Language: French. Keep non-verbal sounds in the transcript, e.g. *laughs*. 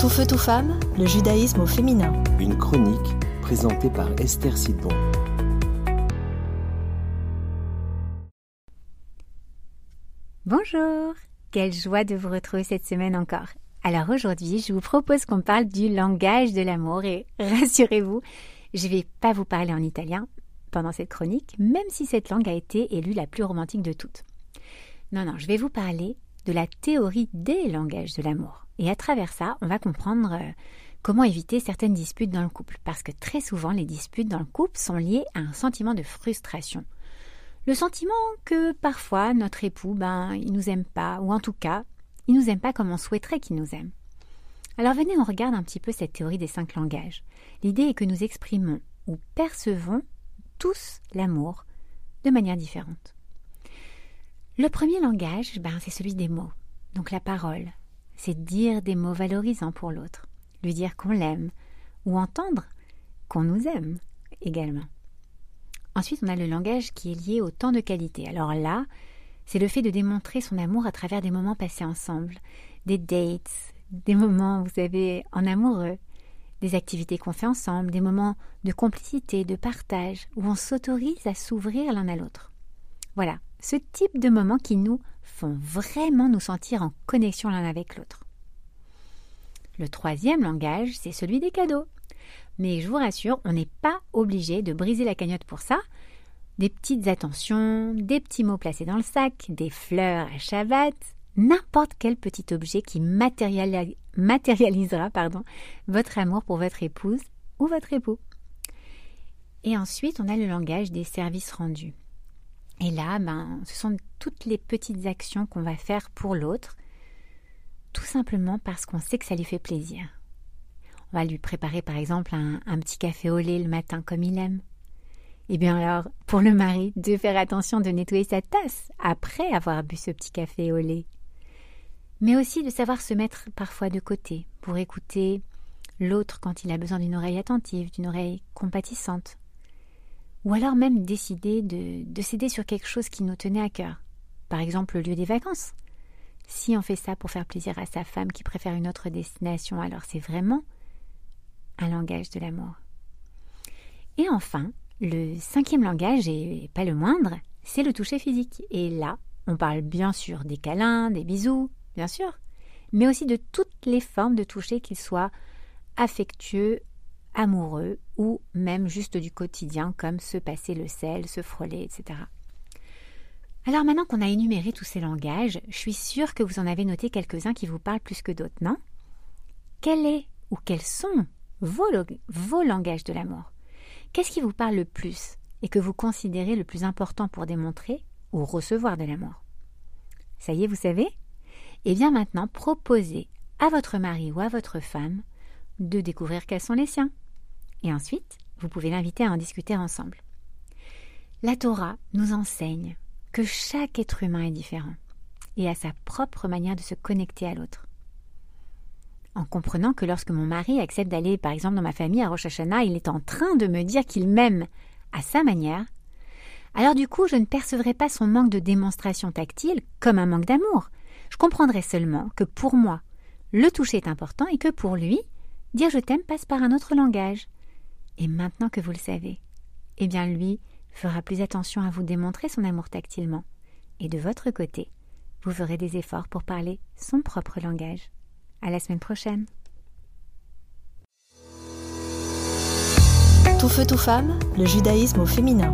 Tout feu, tout femme, le judaïsme au féminin. Une chronique présentée par Esther Sidbon. Bonjour, quelle joie de vous retrouver cette semaine encore. Alors aujourd'hui, je vous propose qu'on parle du langage de l'amour et *laughs* rassurez-vous, je ne vais pas vous parler en italien pendant cette chronique, même si cette langue a été élue la plus romantique de toutes. Non, non, je vais vous parler de la théorie des langages de l'amour. Et à travers ça, on va comprendre euh, comment éviter certaines disputes dans le couple. Parce que très souvent, les disputes dans le couple sont liées à un sentiment de frustration. Le sentiment que parfois notre époux, ben, il nous aime pas, ou en tout cas, il nous aime pas comme on souhaiterait qu'il nous aime. Alors venez, on regarde un petit peu cette théorie des cinq langages. L'idée est que nous exprimons ou percevons tous l'amour de manière différente. Le premier langage, ben, c'est celui des mots, donc la parole, c'est dire des mots valorisants pour l'autre, lui dire qu'on l'aime, ou entendre qu'on nous aime également. Ensuite, on a le langage qui est lié au temps de qualité. Alors là, c'est le fait de démontrer son amour à travers des moments passés ensemble, des dates, des moments, vous savez, en amoureux, des activités qu'on fait ensemble, des moments de complicité, de partage, où on s'autorise à s'ouvrir l'un à l'autre. Voilà, ce type de moments qui nous font vraiment nous sentir en connexion l'un avec l'autre. Le troisième langage, c'est celui des cadeaux. Mais je vous rassure, on n'est pas obligé de briser la cagnotte pour ça. Des petites attentions, des petits mots placés dans le sac, des fleurs à Shabbat, n'importe quel petit objet qui matérialisera pardon, votre amour pour votre épouse ou votre époux. Et ensuite, on a le langage des services rendus. Et là, ben, ce sont toutes les petites actions qu'on va faire pour l'autre, tout simplement parce qu'on sait que ça lui fait plaisir. On va lui préparer par exemple un, petit café au lait le matin comme il aime. Et eh bien alors, pour le mari, de faire attention de nettoyer sa tasse après avoir bu ce petit café au lait. Mais aussi de savoir se mettre parfois de côté pour écouter l'autre quand il a besoin d'une oreille attentive, d'une oreille compatissante, ou alors même décider de, de céder sur quelque chose qui nous tenait à cœur, par exemple le lieu des vacances. Si on fait ça pour faire plaisir à sa femme qui préfère une autre destination, alors c'est vraiment un langage de l'amour. Et enfin, le cinquième langage, et pas le moindre, c'est le toucher physique. Et là, on parle bien sûr des câlins, des bisous, bien sûr, mais aussi de toutes les formes de toucher, qu'ils soient affectueux, amoureux ou même juste du quotidien comme se passer le sel, se frôler, etc. Alors maintenant qu'on a énuméré tous ces langages, je suis sûre que vous en avez noté quelques-uns qui vous parlent plus que d'autres, non? Quel est ou quels sont vos, vos langages de l'amour? Qu'est-ce qui vous parle le plus et que vous considérez le plus important pour démontrer ou recevoir de l'amour? Ça y est, vous savez? Eh bien maintenant, proposez à votre mari ou à votre femme de découvrir quels sont les siens. Et ensuite, vous pouvez l'inviter à en discuter ensemble. La Torah nous enseigne que chaque être humain est différent et a sa propre manière de se connecter à l'autre. En comprenant que lorsque mon mari accepte d'aller par exemple dans ma famille à Rosh Hashanah, il est en train de me dire qu'il m'aime à sa manière, alors du coup je ne percevrai pas son manque de démonstration tactile comme un manque d'amour. Je comprendrai seulement que pour moi, le toucher est important et que pour lui, dire je t'aime passe par un autre langage. Et maintenant que vous le savez, eh bien lui fera plus attention à vous démontrer son amour tactilement. Et de votre côté, vous ferez des efforts pour parler son propre langage. À la semaine prochaine. Tout feu, tout femme, le judaïsme au féminin.